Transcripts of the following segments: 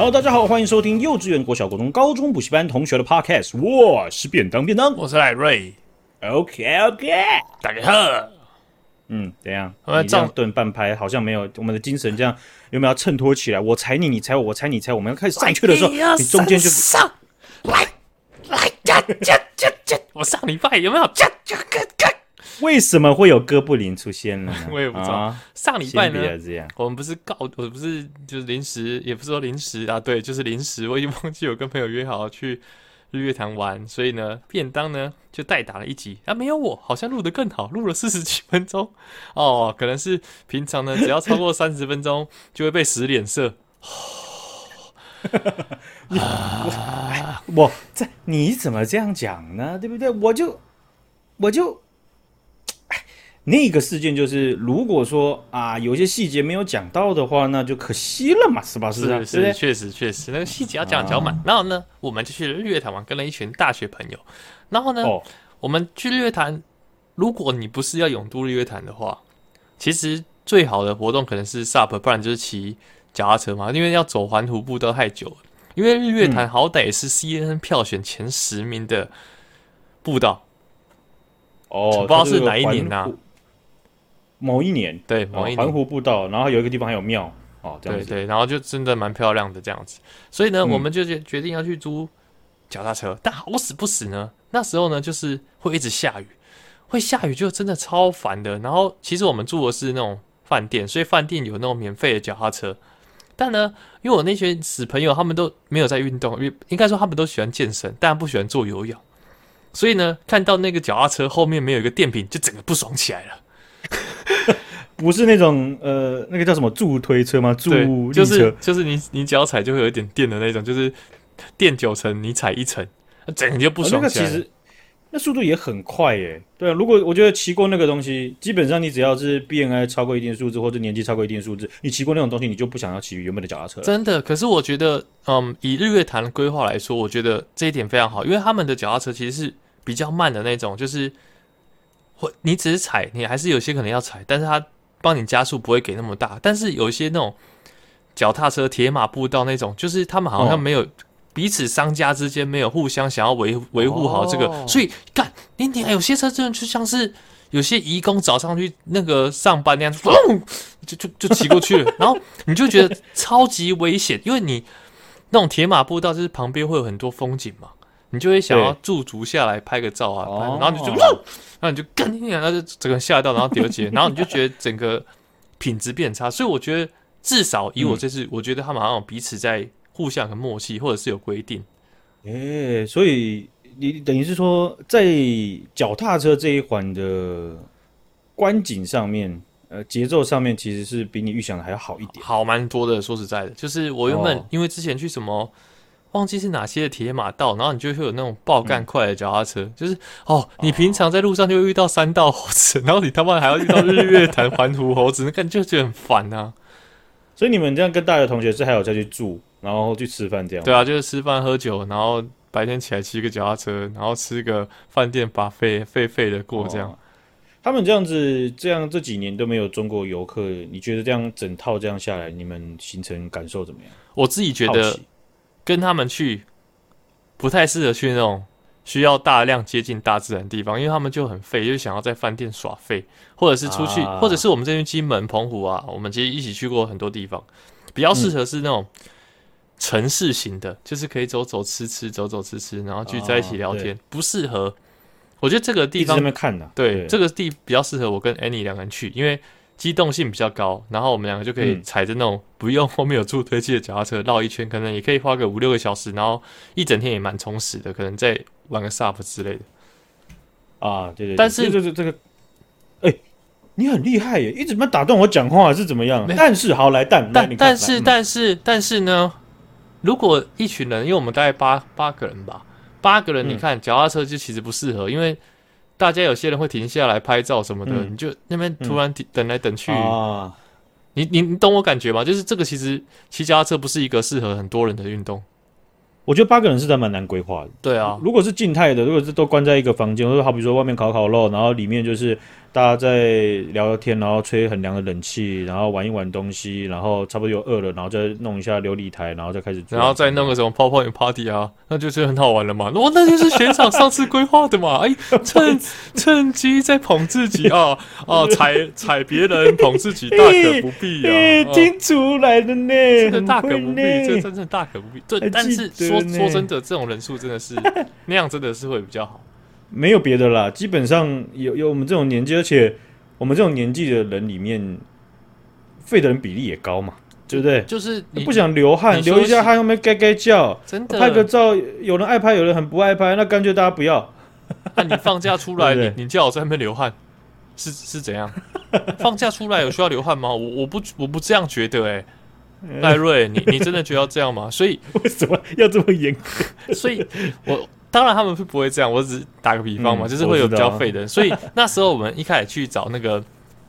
Hello，大家好，欢迎收听幼稚园、国小、国中、高中补习班同学的 Podcast。我是便当便当，我是赖瑞。OK OK，大家好。嗯，怎样？你这样顿半拍，好像没有我们的精神这样有没有要衬托起来？我踩你，你踩我，我踩你踩我，我们要开始上去的时候，你中间就上来来呀呀呀呀！我上礼拜有没有？呀呀呀呀！为什么会有哥布林出现呢？我也不知道。啊、上礼拜呢，我们不是告，我不是就是临时，也不是说临时啊，对，就是临时。我已经忘记有跟朋友约好去日月潭玩，所以呢，便当呢就代打了一集啊，没有我，好像录得更好，录了四十几分钟 哦，可能是平常呢，只要超过三十分钟就会被使脸色。啊、我这你怎么这样讲呢？对不对？我就我就。那个事件就是，如果说啊，有些细节没有讲到的话，那就可惜了嘛，是吧？是是，是，确实确实，那个细节要讲讲满。啊、然后呢，我们就去日月潭玩，跟了一群大学朋友。然后呢，哦、我们去日月潭，如果你不是要永渡日月潭的话，其实最好的活动可能是 SUP，不然就是骑脚踏车嘛，因为要走环湖步道太久了。因为日月潭好歹也是 CNN 票选前十名的步道。哦，不知道是哪一年呢、啊？某一年，对，某一年环湖步道，然后有一个地方还有庙哦，这样子，对对，然后就真的蛮漂亮的这样子，所以呢，嗯、我们就决决定要去租脚踏车，但好死不死呢，那时候呢就是会一直下雨，会下雨就真的超烦的。然后其实我们住的是那种饭店，所以饭店有那种免费的脚踏车，但呢，因为我那些死朋友他们都没有在运动，因为应该说他们都喜欢健身，但不喜欢做有氧，所以呢，看到那个脚踏车后面没有一个电瓶，就整个不爽起来了。不是那种呃，那个叫什么助推车吗？助力车就是就是你你脚踩就会有一点电的那种，就是电九层你踩一层，整个就不爽那个其实那速度也很快耶。对啊，如果我觉得骑过那个东西，基本上你只要是 BNI 超过一定数字或者年纪超过一定数字，你骑过那种东西，你就不想要骑原本的脚踏车。真的，可是我觉得，嗯，以日月潭的规划来说，我觉得这一点非常好，因为他们的脚踏车其实是比较慢的那种，就是。或你只是踩，你还是有些可能要踩，但是它帮你加速不会给那么大。但是有一些那种脚踏车、铁马步道那种，就是他们好像没有彼此商家之间没有互相想要维维护好这个，哦、所以干你你有些车真的就像是有些移工早上去那个上班那样，嘣就就就骑过去了，然后你就觉得超级危险，因为你那种铁马步道就是旁边会有很多风景嘛。你就会想要驻足下来拍个照啊，对然后你就，哦、然后你就干你，然后就整个吓到，然后丢起 然后你就觉得整个品质变差。所以我觉得至少以我这次，嗯、我觉得他们好像彼此在互相很默契，或者是有规定。诶、欸，所以你等于是说，在脚踏车这一环的观景上面，呃，节奏上面其实是比你预想的还要好一点，好蛮多的。说实在的，就是我原本、哦、因为之前去什么。忘记是哪些的铁马道，然后你就会有那种爆干快的脚踏车，嗯、就是哦，你平常在路上就会遇到三道猴子，然后你他妈还要遇到日月潭环湖猴子，那感觉就觉得很烦啊。所以你们这样跟大学同学是还有再去住，然后去吃饭这样？对啊，就是吃饭喝酒，然后白天起来骑个脚踏车，然后吃个饭店 buffet 废废的过这样。哦、他们这样子，这样这几年都没有中国游客，你觉得这样整套这样下来，你们行程感受怎么样？我自己觉得。跟他们去不太适合去那种需要大量接近大自然的地方，因为他们就很废，就想要在饭店耍废，或者是出去，啊、或者是我们这边金门、澎湖啊，我们其实一起去过很多地方，比较适合是那种城市型的，嗯、就是可以走走吃吃，走走吃吃，然后聚在一起聊天，啊、不适合。我觉得这个地方对，对这个地比较适合我跟 Annie 两个人去，因为。机动性比较高，然后我们两个就可以踩着那种不用后面有助推器的脚踏车绕一圈，可能也可以花个五六个小时，然后一整天也蛮充实的，可能再玩个 SUP 之类的。啊，对对，对，但是这个这个，哎，你很厉害耶，一直没打断我讲话是怎么样？但是好来，但但但是但是但是呢，如果一群人，因为我们大概八八个人吧，八个人，你看脚踏车就其实不适合，因为。大家有些人会停下来拍照什么的，嗯、你就那边突然等来等去，你你你懂我感觉吗？就是这个其实骑脚踏车不是一个适合很多人的运动。我觉得八个人是在蛮难规划的。对啊，如果是静态的，如果是都关在一个房间，或者好比说外面烤烤肉，然后里面就是大家在聊聊天，然后吹很凉的冷气，然后玩一玩东西，然后差不多又饿了，然后再弄一下琉璃台，然后再开始，然后再弄个什么泡泡影 party 啊，那就是很好玩了嘛。哦，那就是学长上次规划的嘛。哎，趁趁机在捧自己啊啊，踩踩别人捧自己，大可不必啊。欸 欸、听出来的呢，真的大可不必，这真正大可不必。对，但是说说真的，这种人数真的是那样，真的是会比较好。没有别的啦，基本上有有我们这种年纪，而且我们这种年纪的人里面，废的人比例也高嘛，对不对？就是你不想流汗，流一下汗后面该该叫，真的拍个照，有人爱拍，有人很不爱拍，那干脆大家不要。那、啊、你放假出来，你你叫我在那边流汗，是是怎样？放假出来有需要流汗吗？我我不我不这样觉得、欸，哎，赖瑞，你你真的觉得要这样吗？所以为什么要这么严格？所以我。当然他们是不会这样，我只是打个比方嘛，嗯、就是会有比较废的人。所以 那时候我们一开始去找那个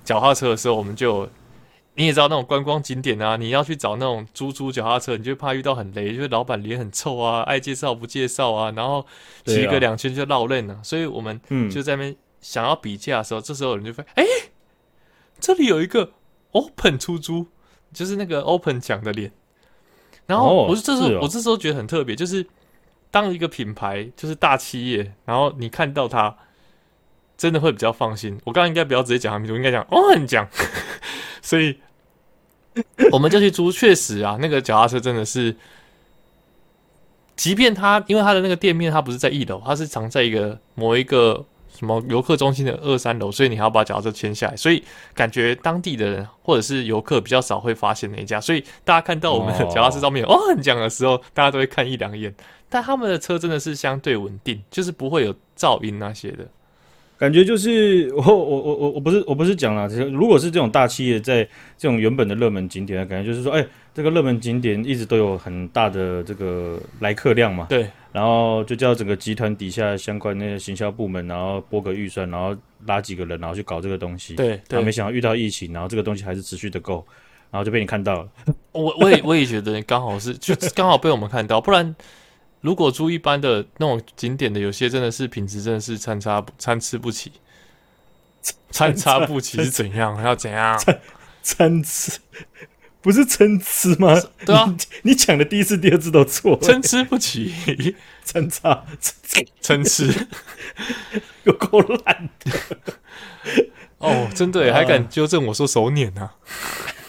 脚踏车的时候，我们就你也知道那种观光景点啊，你要去找那种租租脚踏车，你就怕遇到很雷，就是老板脸很臭啊，爱介绍不介绍啊，然后骑个两圈就落泪了。所以我们就在那边想要比价的时候，嗯、这时候有人就说：“哎、欸，这里有一个 Open 出租，就是那个 Open 讲的脸。”然后我就这时候、哦哦、我这时候觉得很特别，就是。当一个品牌就是大企业，然后你看到它，真的会比较放心。我刚刚应该不要直接讲他名字，我应该讲哦，很讲。所以 我们就去租，确实啊，那个脚踏车真的是，即便它因为它的那个店面它不是在一楼，它是藏在一个某一个什么游客中心的二三楼，所以你还要把脚踏车牵下来，所以感觉当地的人或者是游客比较少会发现那一家。所以大家看到我们的脚踏车上面哦，哦很讲的时候，大家都会看一两眼。但他们的车真的是相对稳定，就是不会有噪音那些的感觉。就是我我我我我不是我不是讲了，如果是这种大企业在这种原本的热门景点的感觉，就是说，哎、这个热门景点一直都有很大的这个来客量嘛。对。然后就叫整个集团底下相关那些行销部门，然后拨个预算，然后拉几个人，然后去搞这个东西。对。然后没想到遇到疫情，然后这个东西还是持续的够，然后就被你看到了。我我也我也觉得刚好是就刚好被我们看到，不然。如果租一般的那种景点的，有些真的是品质真的是参差参差不齐，参差不齐是怎样？要怎样？参差不是参差吗？对啊，你讲的第一次、第二次都错，参差不齐，参差参差，有够烂的 哦！真的，还敢纠正我说手捻啊？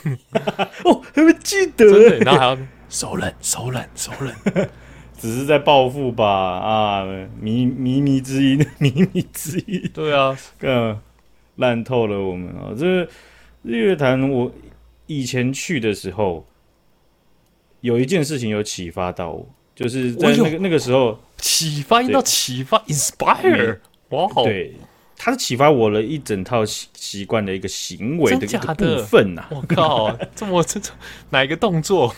哦，还没记得，然后还要手冷、手冷、手冷。只是在报复吧啊！靡靡靡之音，迷迷之音。对啊，更烂透了我们啊！这个日月潭，我以前去的时候，有一件事情有启发到我，就是在那个那个时候启发到启发，inspire，哇，对，它是启发我了一整套习习惯的一个行为的一个部分呐、啊！我靠，这么这这哪一个动作？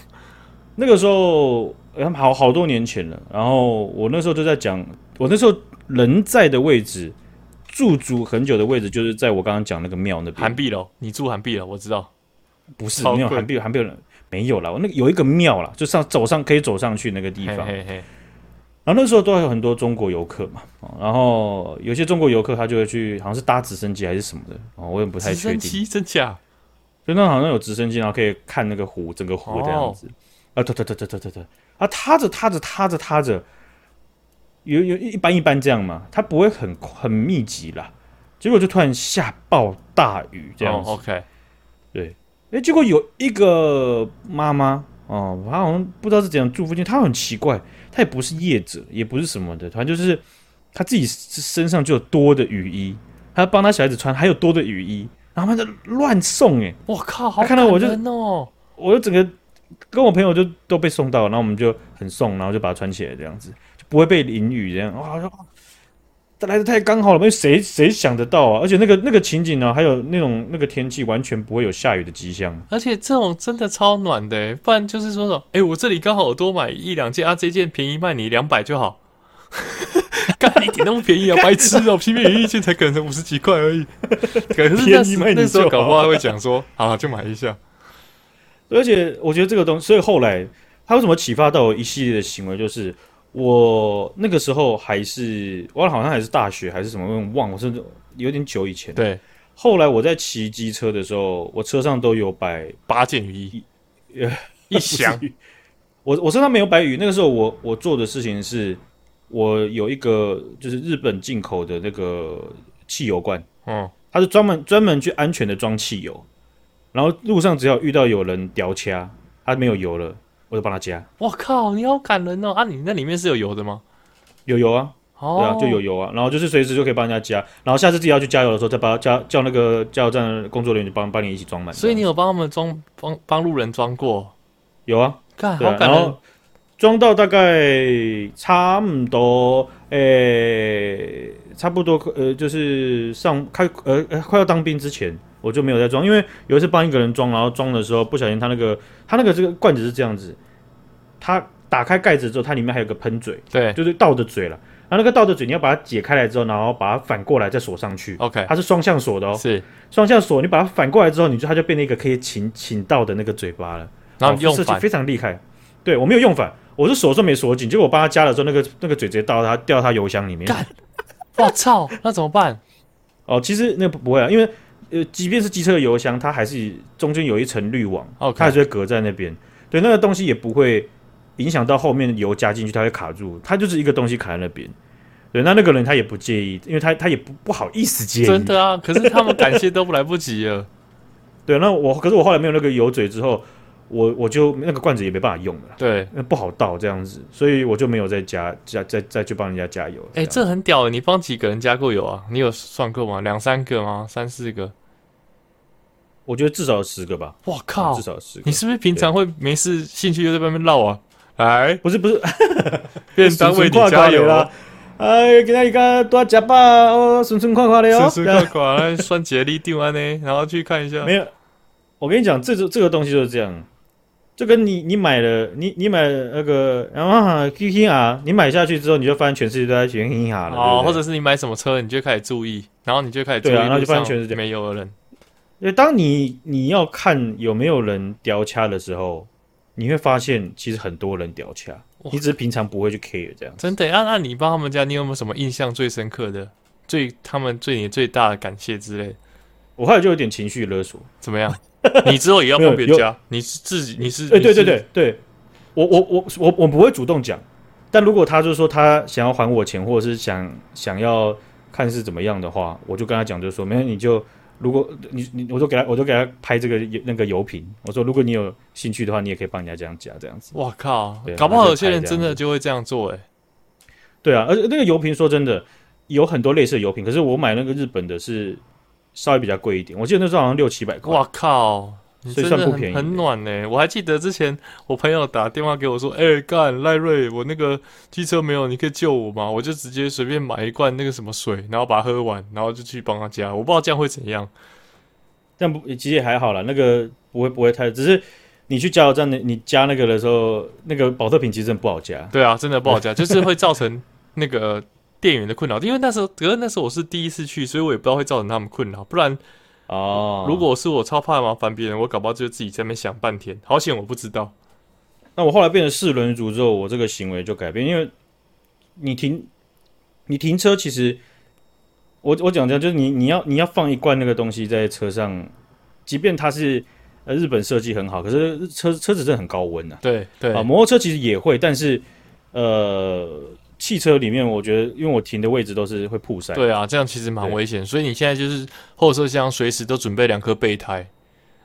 那个时候。好好多年前了，然后我那时候就在讲，我那时候人在的位置，驻足很久的位置，就是在我刚刚讲那个庙那边。韩碧楼，你住韩碧楼，我知道，不是没有涵碧，涵碧楼没有了。我那个有一个庙了，就上走上可以走上去那个地方。嘿嘿嘿，然后那时候都还有很多中国游客嘛，然后有些中国游客他就会去，好像是搭直升机还是什么的，哦，我也不太确定。直升机真假？就那好像有直升机，然后可以看那个湖，整个湖这样子。哦啊，对对对对对对对，啊，踏着踏着踏着踏着，有有一般一般这样嘛，它不会很很密集啦，结果就突然下暴大雨这样子。Oh, OK，对，哎，结果有一个妈妈哦，她好像不知道是怎样住附近，她很奇怪，她也不是业者，也不是什么的，反正就是她自己身上就有多的雨衣，她要帮她小孩子穿，还有多的雨衣，然后她就乱送哎，我靠，好看到我就哦，我就整个。跟我朋友就都被送到，然后我们就很送，然后就把它穿起来，这样子就不会被淋雨这样。哇，这来的太刚好了，没有谁谁想得到啊！而且那个那个情景呢、啊，还有那种那个天气，完全不会有下雨的迹象。而且这种真的超暖的，不然就是说说，哎、欸，我这里刚好多买一两件啊，这件便宜卖你两百就好。干你点那么便宜啊，白痴哦、喔！平面一件才可能五十几块而已。可宜卖你那时候搞不好会讲说，好，就买一下。而且我觉得这个东西，所以后来他为什么启发到我一系列的行为，就是我那个时候还是我好像还是大学还是什么，忘了，我是有点久以前。对，后来我在骑机车的时候，我车上都有摆八件雨衣，呃，一箱。我我身上没有摆雨，那个时候我我做的事情是，我有一个就是日本进口的那个汽油罐，嗯，它是专门专门去安全的装汽油，然后路上只要遇到有人掉掐，他没有油了，我就帮他加。我靠，你好感人哦！啊，你那里面是有油的吗？有油啊，哦，对啊，就有油啊，然后就是随时就可以帮人家加，然后下次自己要去加油的时候，再把它加叫那个加油站的工作人员帮帮你一起装满。所以你有帮他们装帮帮路人装过？有啊。干，对啊，好感人。装到大概差不多，诶、欸，差不多，呃，就是上开，呃，呃，快要当兵之前，我就没有再装，因为有一次帮一个人装，然后装的时候不小心，他那个他那个这个罐子是这样子，他打开盖子之后，它里面还有个喷嘴，对，就是倒着嘴了。然后那个倒着嘴，你要把它解开来之后，然后把它反过来再锁上去。OK，它是双向锁的哦，是双向锁，你把它反过来之后，你就它就变成一个可以请请倒的那个嘴巴了。然后用反，设计非常厉害。对，我没有用反，我是锁都没锁紧，结果我帮他加了之后，那个那个嘴直接倒到他掉到他油箱里面。干！我操！那怎么办？哦，其实那不不会啊，因为呃，即便是机车的油箱，它还是中间有一层滤网，okay. 它还是会隔在那边。对，那个东西也不会影响到后面油加进去，它会卡住。它就是一个东西卡在那边。对，那那个人他也不介意，因为他他也不不好意思介意。真的啊，可是他们感谢都来不及了。对，那我可是我后来没有那个油嘴之后。我我就那个罐子也没办法用了，对，那不好倒这样子，所以我就没有再加加再再去帮人家加油。哎、欸，这很屌！你帮几个人加过油啊？你有算过吗？两三个吗？三四个？我觉得至少有十个吧。哇靠！至少有十个。你是不是平常会没事兴趣就在外面绕啊？哎，不是不是，便当为你加油啦！哎，给他一个多加吧哦，顺顺快快的哦，顺顺快快来算节力定完呢，然后去看一下。没有，我跟你讲，这个这个东西就是这样。就跟你你买了你你买了那个然后 K K 啊，你买下去之后，你就发现全世界都在学啊了。哦，或者是你买什么车，你就开始注意，然后你就开始注意，对啊，然后就发现全世界没有的人。因为当你你要看有没有人掉卡的时候，你会发现其实很多人掉卡，你只是平常不会去 care 这样。真的？那、啊、那你帮他们家，你有没有什么印象最深刻的、最他们对你最大的感谢之类？我后来就有点情绪勒索，怎么样？你之后也要帮别人加？你是自己？你是？哎、欸，对对对对，我我我我我不会主动讲，但如果他就是说他想要还我钱，或者是想想要看是怎么样的话，我就跟他讲，就是说，没有你就如果你你，我就给他，我就给他拍这个那个油瓶，我说如果你有兴趣的话，你也可以帮人家这样加这样子。哇靠，搞不好有些人真的就会这样做哎、欸。对啊，而且那个油瓶说真的有很多类似的油瓶，可是我买那个日本的是。稍微比较贵一点，我记得那时候好像六七百块。哇靠，所以算不便宜，很暖呢、欸。我还记得之前我朋友打电话给我说：“哎、欸，干赖瑞，我那个机车没有，你可以救我吗？”我就直接随便买一罐那个什么水，然后把它喝完，然后就去帮他加。我不知道这样会怎样，这样不其实也还好啦，那个不会不会太，只是你去加油站，你加那个的时候，那个保特瓶其实真的不好加。对啊，真的不好加，就是会造成那个。店员的困扰，因为那时候，可是那时候我是第一次去，所以我也不知道会造成他们困扰。不然，哦，如果是我超怕麻烦别人，我搞不好就自己在那边想半天。好险我不知道。那我后来变成四轮族之后，我这个行为就改变，因为你停，你停车，其实我我讲讲，就是你你要你要放一罐那个东西在车上，即便它是呃日本设计很好，可是车车子真的很高温呐、啊。对对啊，摩托车其实也会，但是呃。汽车里面，我觉得因为我停的位置都是会曝晒，对啊，这样其实蛮危险。所以你现在就是后车厢随时都准备两颗备胎，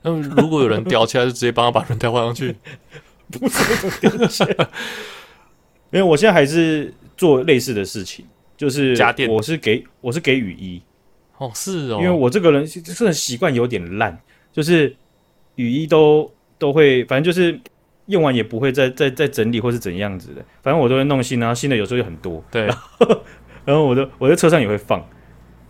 那么如果有人掉下来，就直接帮他把轮胎换上去。不是掉下来，因为我现在还是做类似的事情，就是家电，我是给我是给雨衣。哦，是哦，因为我这个人这个习惯有点烂，就是雨衣都都会，反正就是。用完也不会再再再整理或是怎样子的，反正我都会弄新，然后新的有时候又很多。对，然后，然后我的我在车上也会放，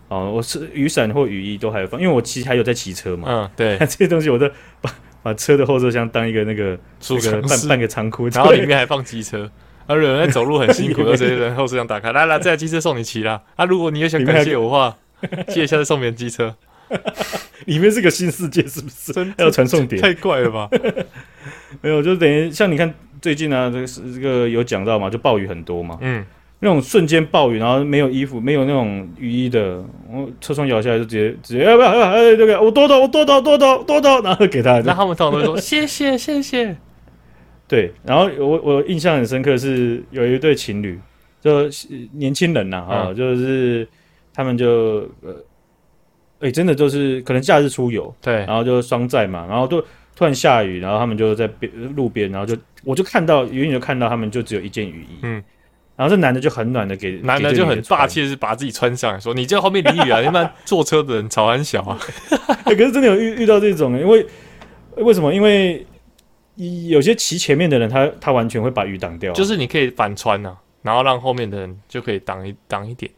哦，我是雨伞或雨衣都还有放，因为我其实还有在骑车嘛。嗯，对，这些东西我都 把把车的后车厢当一个那个那个半半个仓库，然后里面还放机车，啊有人在走路很辛苦，就直接在后车厢打开，来来，这台机车送你骑啦。啊，如果你也想感谢我的话，借一下次送别人机车。里面是个新世界，是不是？真还有传送点，太怪了吧？没有，就等于像你看最近啊，这个是这个有讲到嘛，就暴雨很多嘛。嗯，那种瞬间暴雨，然后没有衣服，没有那种雨衣的，我车窗摇下来就直接直接哎不要？哎，这个我多多我多多多多多多，然后给他，那他们通常都会说谢谢谢谢。对，然后我我印象很深刻是有一对情侣，就年轻人呐啊，嗯、就是他们就呃，哎、欸，真的就是可能假日出游，对，然后就双载嘛，然后就突然下雨，然后他们就在边路边，然后就我就看到远远就看到他们就只有一件雨衣，嗯，然后这男的就很暖的给男的就很霸气的是把自己穿上说，你这后面淋雨啊，一般坐车的人潮很小啊，欸、可是真的有遇遇到这种，因为为什么？因为有些骑前面的人他，他他完全会把雨挡掉，就是你可以反穿呐、啊，然后让后面的人就可以挡一挡一点。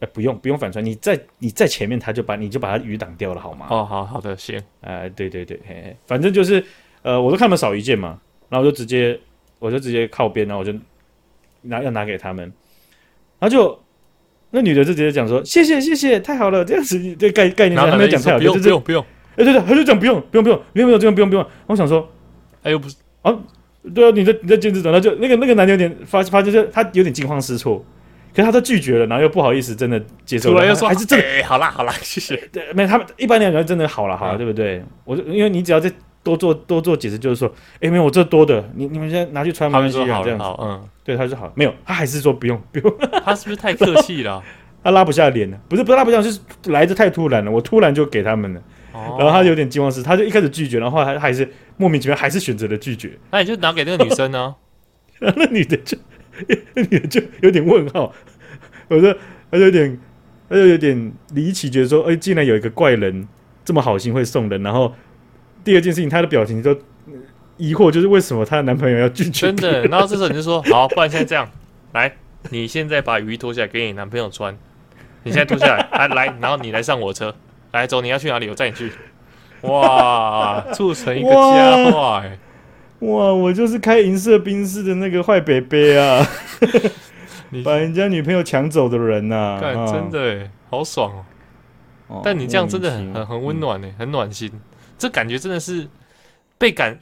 哎、欸，不用不用反穿，你在你在前面，他就把你就把他雨挡掉了，好吗？哦，好好的，行。哎、呃，对对对，嘿嘿，反正就是呃，我都看他们少一件嘛，然后我就直接我就直接靠边，然后我就拿要拿给他们，然后就那女的就直接讲说谢谢谢谢，太好了，这样子这概概念他没有讲太好，不用不用不用，哎对对，他就讲不用不用不用不用不用这样不用不用，我想说。哎，又不是啊，对啊，你在你在坚持等，他就那个那个男的有点发发，就是他有点惊慌失措，可是他都拒绝了，然后又不好意思，真的接受了，又说还是真的，哎，好啦好啦，谢谢。对，没他们一般两个人真的好了好了，对不对？我就因为你只要再多做多做解释，就是说，哎，没有我这多的，你你们现在拿去穿没关系啊，这样子，嗯，对，他说好，没有，他还是说不用不用，他是不是太客气了？他拉不下脸了，不是不是拉不下，就是来的太突然了，我突然就给他们了。然后他有点惊慌失，他就一开始拒绝，然后还还是莫名其妙还是选择了拒绝。那你就拿给那个女生呢？那女的就那 女的就有点问号，我说他就有点他就有点离奇，觉得说，哎，竟然有一个怪人这么好心会送人。然后第二件事情，她的表情就疑惑，就是为什么她的男朋友要拒绝？真的。然后这时候你就说，好，不然现在这样，来，你现在把雨衣脱下来给你男朋友穿，你现在脱下来，来来，然后你来上我车。来走，你要去哪里？我载你去。哇，促成一个佳话哎！哇，我就是开银色宾士的那个坏伯伯啊！你把人家女朋友抢走的人呐、啊！真的哎，好爽哦！哦但你这样真的很很很温暖呢，嗯、很暖心。这感觉真的是被感，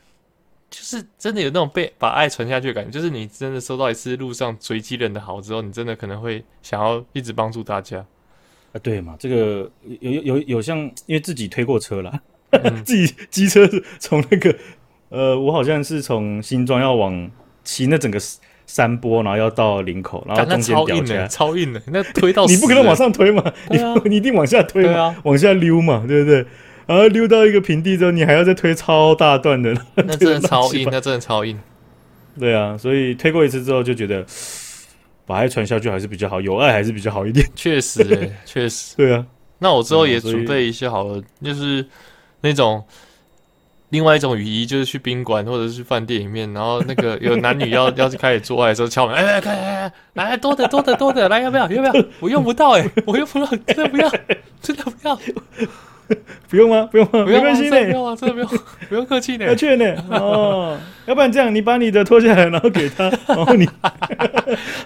就是真的有那种被把爱传下去的感觉。就是你真的收到一次路上随机人的好之后，你真的可能会想要一直帮助大家。啊，对嘛，这个有有有有像，因为自己推过车啦，嗯、自己机车是从那个呃，我好像是从新庄要往骑那整个山坡，然后要到林口，然后中间掉下来，超硬的，那推到 你不可能往上推嘛，啊、你 你一定往下推嘛，啊、往下溜嘛，对不对？然后溜到一个平地之后，你还要再推超大段的，那真的超硬，那真的超硬。对啊，所以推过一次之后就觉得。把爱传下去还是比较好，有爱还是比较好一点。确实、欸，确实，对啊。那我之后也准备一些好了，就是那种另外一种雨衣，就是去宾馆或者是饭店里面，然后那个 有男女要要去开始做爱的时候敲门，哎哎哎哎，来多的多的多的，来要不要要不要？我用不到哎、欸，我用不到，真的不要，真的不要。不用吗？不用吗？没关系呢，不用啊，真的不用，不用客气呢。要劝呢哦，要不然这样，你把你的脱下来，然后给他，然后你，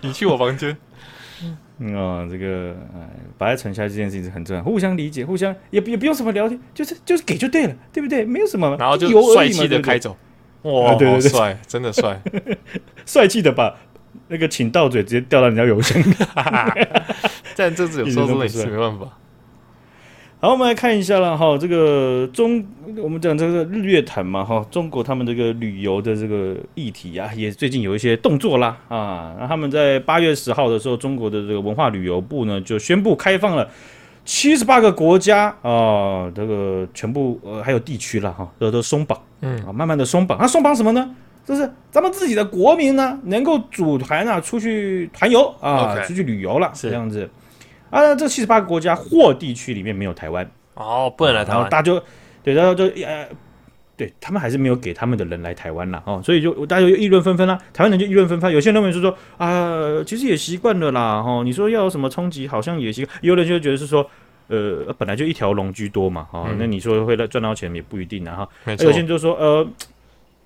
你去我房间。嗯哦，这个哎，把爱存下这件事情是很重要，互相理解，互相也也不用什么聊天，就是就是给就对了，对不对？没有什么，然后就帅气的开走。哇，对对对，帅，真的帅，帅气的把那个请到嘴直接掉到人家邮箱。但这次有时候真的是没办法。好，我们来看一下了哈，这个中我们讲这个日月潭嘛哈，中国他们这个旅游的这个议题啊，也最近有一些动作啦啊。那他们在八月十号的时候，中国的这个文化旅游部呢就宣布开放了七十八个国家啊，这个全部呃还有地区了哈，都都松绑，嗯啊，慢慢的松绑。那松绑什么呢？就是咱们自己的国民呢，能够组团啊出去团游啊.出去旅游了，是这样子。啊，这七十八个国家或地区里面没有台湾哦，不能来台湾。大家就对，然后就呃，对他们还是没有给他们的人来台湾啦哦，所以就大家就议论纷纷啦。台湾人就议论纷纷，有些人认为是说啊，其实也习惯了啦，哦，你说要有什么冲击，好像也习惯。有人就觉得是说，呃，本来就一条龙居多嘛，哦，嗯、那你说会来赚到钱也不一定啊，哈。没错。有些人就说，呃，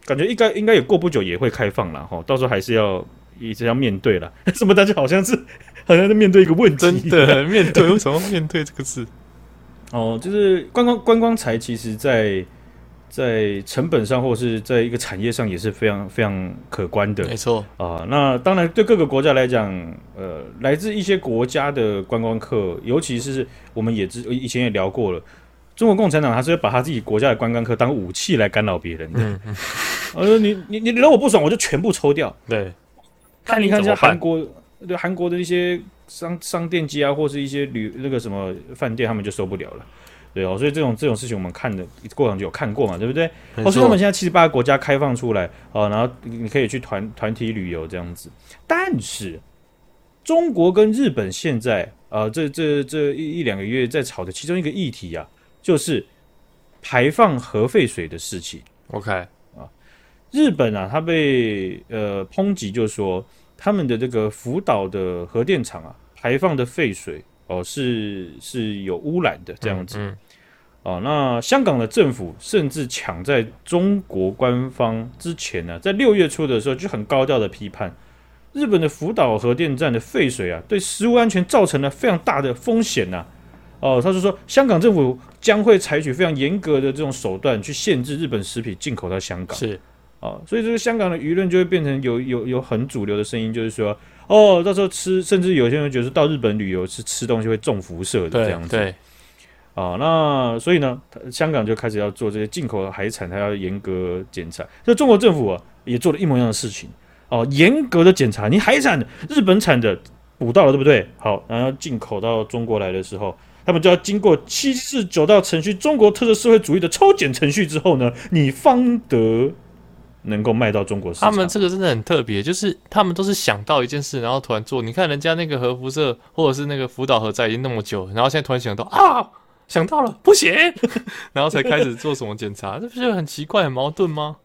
感觉应该应该也过不久也会开放了，哈，到时候还是要一直要面对了。什么？大家好像是。好像在面对一个问题，真的面对 为什么面对这个字？哦，就是观光观光财，其实在在成本上或者是在一个产业上也是非常非常可观的。没错啊，那当然对各个国家来讲，呃，来自一些国家的观光客，尤其是我们也知以前也聊过了，中国共产党他是要把他自己国家的观光客当武器来干扰别人的。嗯嗯，呃，你你你惹我不爽，我就全部抽掉。对，看你看一下韩国，对韩国的一些商商店街啊，或是一些旅那个什么饭店，他们就受不了了。对哦，所以这种这种事情我们看的过程就有看过嘛，对不对？哦，所以我们现在七十八个国家开放出来哦，然后你可以去团团体旅游这样子。但是中国跟日本现在啊、呃，这这这一一两个月在吵的其中一个议题啊，就是排放核废水的事情。OK 啊，日本啊，它被呃抨击，就是说他们的这个福岛的核电厂啊排放的废水哦是是有污染的这样子。嗯嗯哦，那香港的政府甚至抢在中国官方之前呢、啊，在六月初的时候就很高调的批判日本的福岛核电站的废水啊，对食物安全造成了非常大的风险呐。哦，他就说香港政府将会采取非常严格的这种手段去限制日本食品进口到香港。是，哦，所以这个香港的舆论就会变成有有有很主流的声音，就是说，哦，到时候吃，甚至有些人觉得到日本旅游是吃东西会中辐射的这样子。对。啊、哦，那所以呢，香港就开始要做这些进口的海产，它要严格检查。那中国政府啊，也做了一模一样的事情哦，严格的检查你海产日本产的捕到了，对不对？好，然后进口到中国来的时候，他们就要经过七四九道程序，中国特色社会主义的抽检程序之后呢，你方得能够卖到中国市场。他们这个真的很特别，就是他们都是想到一件事，然后突然做。你看人家那个核辐射，或者是那个福岛核灾已经那么久，然后现在突然想到啊。想到了，不行，然后才开始做什么检查，这不是很奇怪、很矛盾吗？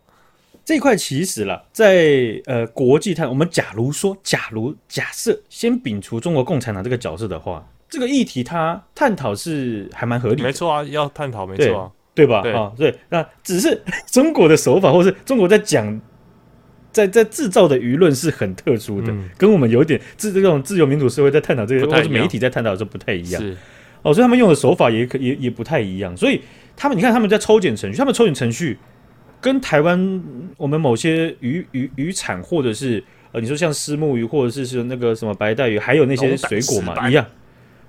这一块其实啦，在呃国际探，我们假如说，假如假设先摒除中国共产党这个角色的话，这个议题它探讨是还蛮合理的，没错啊，要探讨没错啊，对吧？对。啊，对，那只是 中国的手法，或是中国在讲，在在制造的舆论是很特殊的，嗯、跟我们有点自这种自由民主社会在探讨这个，或者媒体在探讨的时候不太一样。哦，所以他们用的手法也可也也不太一样，所以他们你看他们在抽检程序，他们抽检程序跟台湾我们某些渔渔渔产或者是呃你说像虱目鱼或者是是那个什么白带鱼，还有那些水果嘛一样，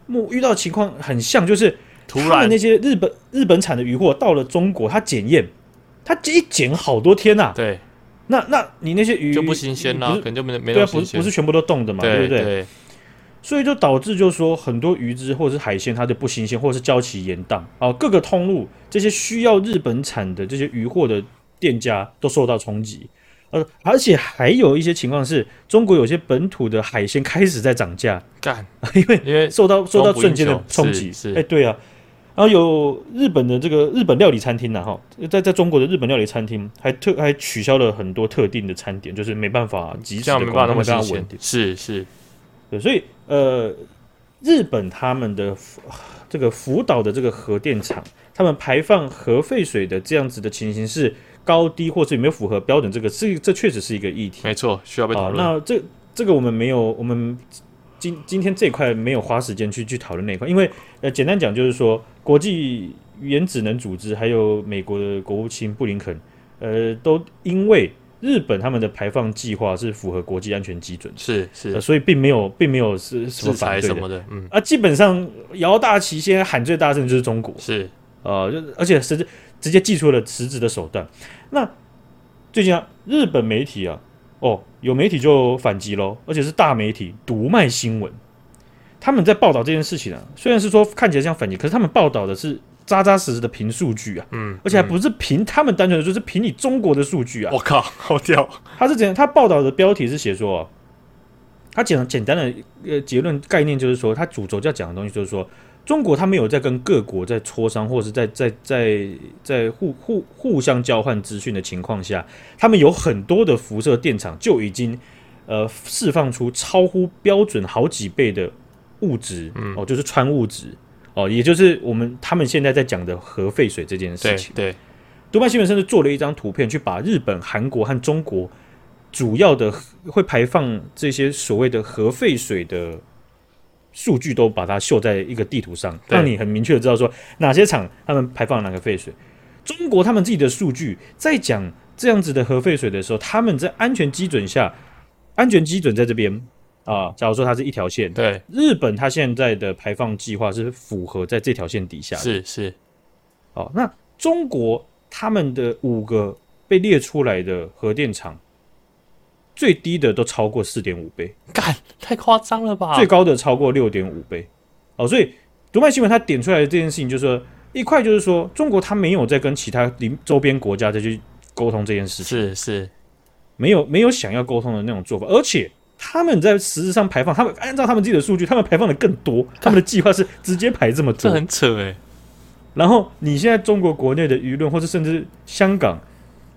目遇到情况很像，就是他们那些日本日本产的鱼货到了中国，他检验，他一检好多天呐、啊，对，那那你那些鱼就不新鲜了，可能就没没对啊，不是不是全部都冻的嘛，对，对不对？对。所以就导致，就是说很多鱼只或者是海鲜，它就不新鲜，或者是交期延宕。啊，各个通路这些需要日本产的这些鱼货的店家都受到冲击，呃，而且还有一些情况是，中国有些本土的海鲜开始在涨价，干，因为因为受到受到瞬间的冲击，是，哎、欸，对啊，然后有日本的这个日本料理餐厅呢，哈，在在中国的日本料理餐厅还特还取消了很多特定的餐点，就是没办法及时的没办法那么稳定，是是。对，所以呃，日本他们的这个福岛的这个核电厂，他们排放核废水的这样子的情形是高低，或是有没有符合标准？这个是这确实是一个议题，没错，需要被讨论。那这这个我们没有，我们今今天这一块没有花时间去去讨论那一块，因为呃，简单讲就是说，国际原子能组织还有美国的国务卿布林肯，呃，都因为。日本他们的排放计划是符合国际安全基准，是是、呃，所以并没有并没有是什么反对什么的，嗯啊，基本上摇大旗，现在喊最大声的就是中国，是呃，就而且实质直接祭出了实质的手段。那最近啊，日本媒体啊，哦，有媒体就反击喽，而且是大媒体独卖新闻，他们在报道这件事情啊，虽然是说看起来像反击，可是他们报道的是。扎扎实实的凭数据啊，嗯，而且还不是凭他们单纯的，就是凭你中国的数据啊。我靠，好屌！他是怎样？他报道的标题是写说，他讲简单的呃结论概念就是说，他主轴要讲的东西就是说，中国他没有在跟各国在磋商，或者是在在在在互互互相交换资讯的情况下，他们有很多的辐射电厂就已经呃释放出超乎标准好几倍的物质，嗯，哦，就是氚物质。哦，也就是我们他们现在在讲的核废水这件事情。对，读卖新闻甚至做了一张图片，去把日本、韩国和中国主要的会排放这些所谓的核废水的数据都把它秀在一个地图上，让你很明确的知道说哪些厂他们排放哪个废水。中国他们自己的数据在讲这样子的核废水的时候，他们在安全基准下，安全基准在这边啊。假如说它是一条线，对，日本它现在的排放计划是符合在这条线底下的，是是。哦，那中国他们的五个被列出来的核电厂，最低的都超过四点五倍，干，太夸张了吧？最高的超过六点五倍。哦，所以读卖新闻它点出来的这件事情，就是说一块就是说，中国它没有在跟其他邻周边国家再去沟通这件事情，是是，没有没有想要沟通的那种做法，而且他们在实质上排放，他们按照他们自己的数据，他们排放的更多，他们的计划是直接排这么多，这很扯哎。然后你现在中国国内的舆论，或者甚至香港，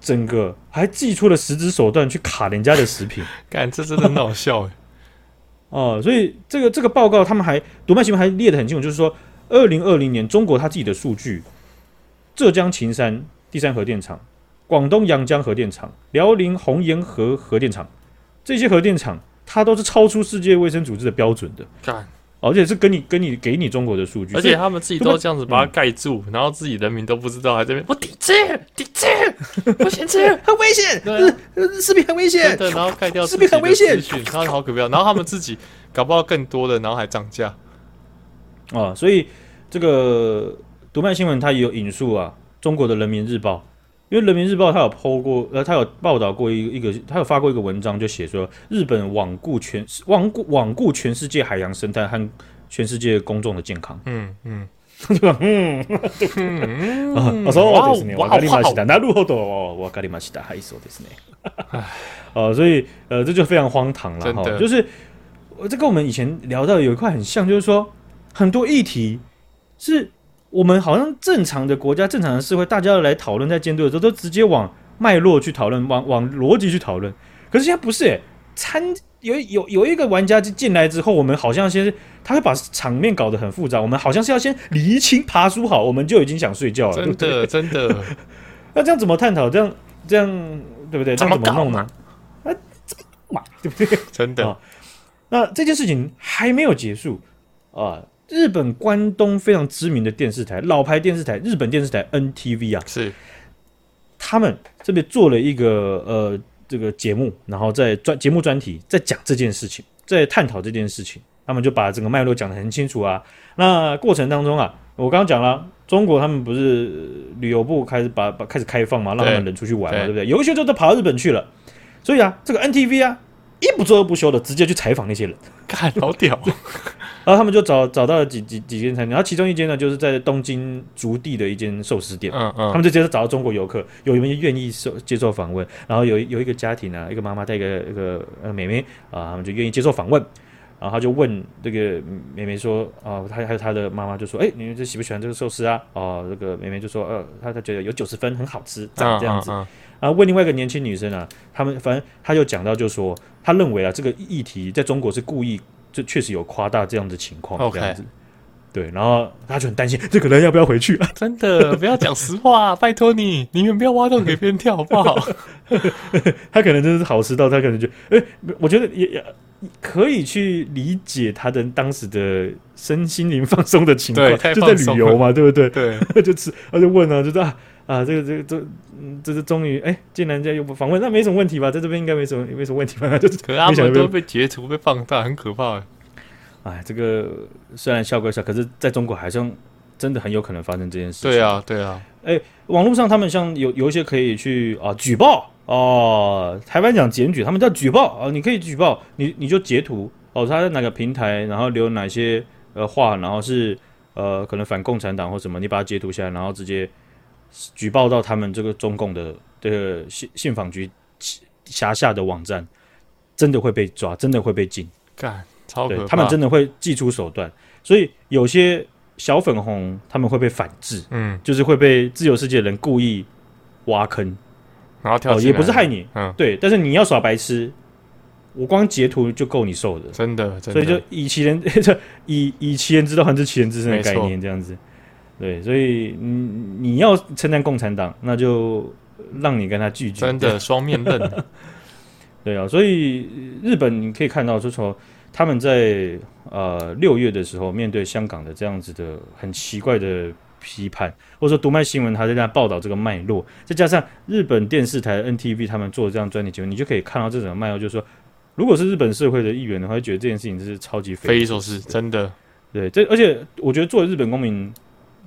整个还祭出了实质手段去卡人家的食品，干，这真的很好笑哎。哦，所以这个这个报告，他们还读卖新闻还列得很清楚，就是说，二零二零年中国他自己的数据，浙江秦山第三核电厂、广东阳江核电厂、辽宁红沿河核电厂，这些核电厂它都是超出世界卫生组织的标准的。干。而且是跟你跟你给你中国的数据，而且他们自己都这样子把它盖住，然后自己人民都不知道，还在这边我抵制抵制，不行，这很危险，对，视频很危险，对，然后盖掉 视频很危险，然后好可笑，然后他们自己搞不到更多的，然后还涨价。啊，所以这个读卖新闻它也有引述啊，中国的人民日报。因为人民日报他有 po 过，呃，他有报道过一个一个，他有发过一个文章，就写说日本罔顾全罔顾罔顾全世界海洋生态和全世界公众的健康。嗯嗯，对吧？嗯，嗯，そうですね。わかりました。なるほど。わかりました。はい、そうですね。呃，所以呃，这就非常荒唐了哈。就是这跟我们以前聊到有一块很像，就是说很多议题是。 我们好像正常的国家、正常的社会，大家来讨论在监督的时候，都直接往脉络去讨论，往往逻辑去讨论。可是现在不是诶，参有有有一个玩家进来之后，我们好像先他会把场面搞得很复杂，我们好像是要先厘清爬梳好，我们就已经想睡觉了。真的，对对真的。那这样怎么探讨？这样这样对不对？这样怎么弄呢？啊，这嘛对不对？真的。哦，那这件事情还没有结束啊。日本关东非常知名的电视台，老牌电视台，日本电视台 NTV 啊，是他们这边做了一个呃这个节目，然后在专节目专题在讲这件事情，在探讨这件事情，他们就把整个脉络讲得很清楚啊。那过程当中啊，我刚刚讲了，中国他们不是旅游部开始把把开始开放嘛，让他们人出去玩嘛，对，对不对？有一些就都跑到日本去了，所以啊，这个 NTV 啊，一不做二不休的直接去采访那些人，看好屌。然后他们就找找到了几几几间餐厅，然后其中一间呢，就是在东京足地的一间寿司店。嗯嗯，他们就接着找到中国游客，有人愿意受接受访问。然后有有一个家庭啊，一个妈妈带一个一个呃妹妹啊，他们就愿意接受访问。然后他就问这个妹妹说啊，他还有他的妈妈就说，哎，你们这喜不喜欢这个寿司啊？哦，这个妹妹就说，呃，她她觉得有九十分，很好吃，这样这样子。然后问另外一个年轻女生啊，他们反正他就讲到，就说他认为啊，这个议题在中国是故意。就确实有夸大这样的情况，这样子.对，然后他就很担心这个人要不要回去啊？真的，不要讲实话，拜托你，宁愿不要挖洞给别人跳，好不好？他可能真的是好吃到他可能就，哎，我觉得也也可以去理解他的当时的身心灵放松的情况，就在旅游嘛，对不对？对，就吃，他就问啊，就说啊。啊，这个这个这，嗯，这是终于哎，竟然在又不访问，那没什么问题吧？在这边应该没什么没什么问题吧？就是，可是他们都被截图被放大，很可怕。哎，这个虽然笑归笑，可是在中国好像真的很有可能发生这件事情。对啊，对啊。哎，网络上他们像有有一些可以去啊举报哦，台湾讲检举，他们叫举报啊，你可以举报，你你就截图哦，他在哪个平台，然后留哪些呃话，然后是呃可能反共产党或什么，你把它截图下来，然后直接。举报到他们这个中共的这个信信访局辖下的网站，真的会被抓，真的会被禁。干，超可怕！他们真的会祭出手段，所以有些小粉红他们会被反制，嗯，就是会被自由世界的人故意挖坑，然后跳、哦，也不是害你，嗯，对，但是你要耍白痴，我光截图就够你受的，真的，真的，所以就以其人 以以其人之道还治其人之身的概念，这样子。对，所以你你要称赞共产党，那就让你跟他拒绝。真的双面刃。对啊，所以日本你可以看到，就说他们在呃六月的时候，面对香港的这样子的很奇怪的批判，或者说读卖新闻他在那报道这个脉络，再加上日本电视台 NTV 他们做这样专题节目，你就可以看到这种脉络，就是说，如果是日本社会的议员的话，会觉得这件事情是超级匪夷所思，真的。对，这而且我觉得作为日本公民，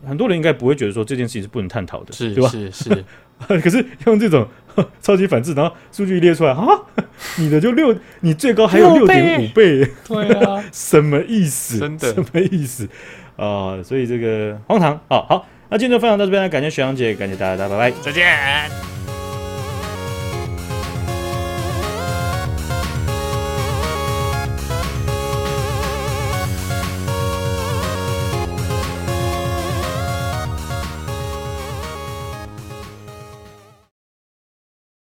很多人应该不会觉得说这件事情是不能探讨的，是对吧？是是。可是用这种 超级反制，然后数据一列出来啊，你的就六，你最高还有六点五倍，对啊，什么意思？真的什么意思啊、呃？所以这个荒唐。好好，那今天就分享到这边，感谢徐阳姐，感谢大家，大家拜拜，再见。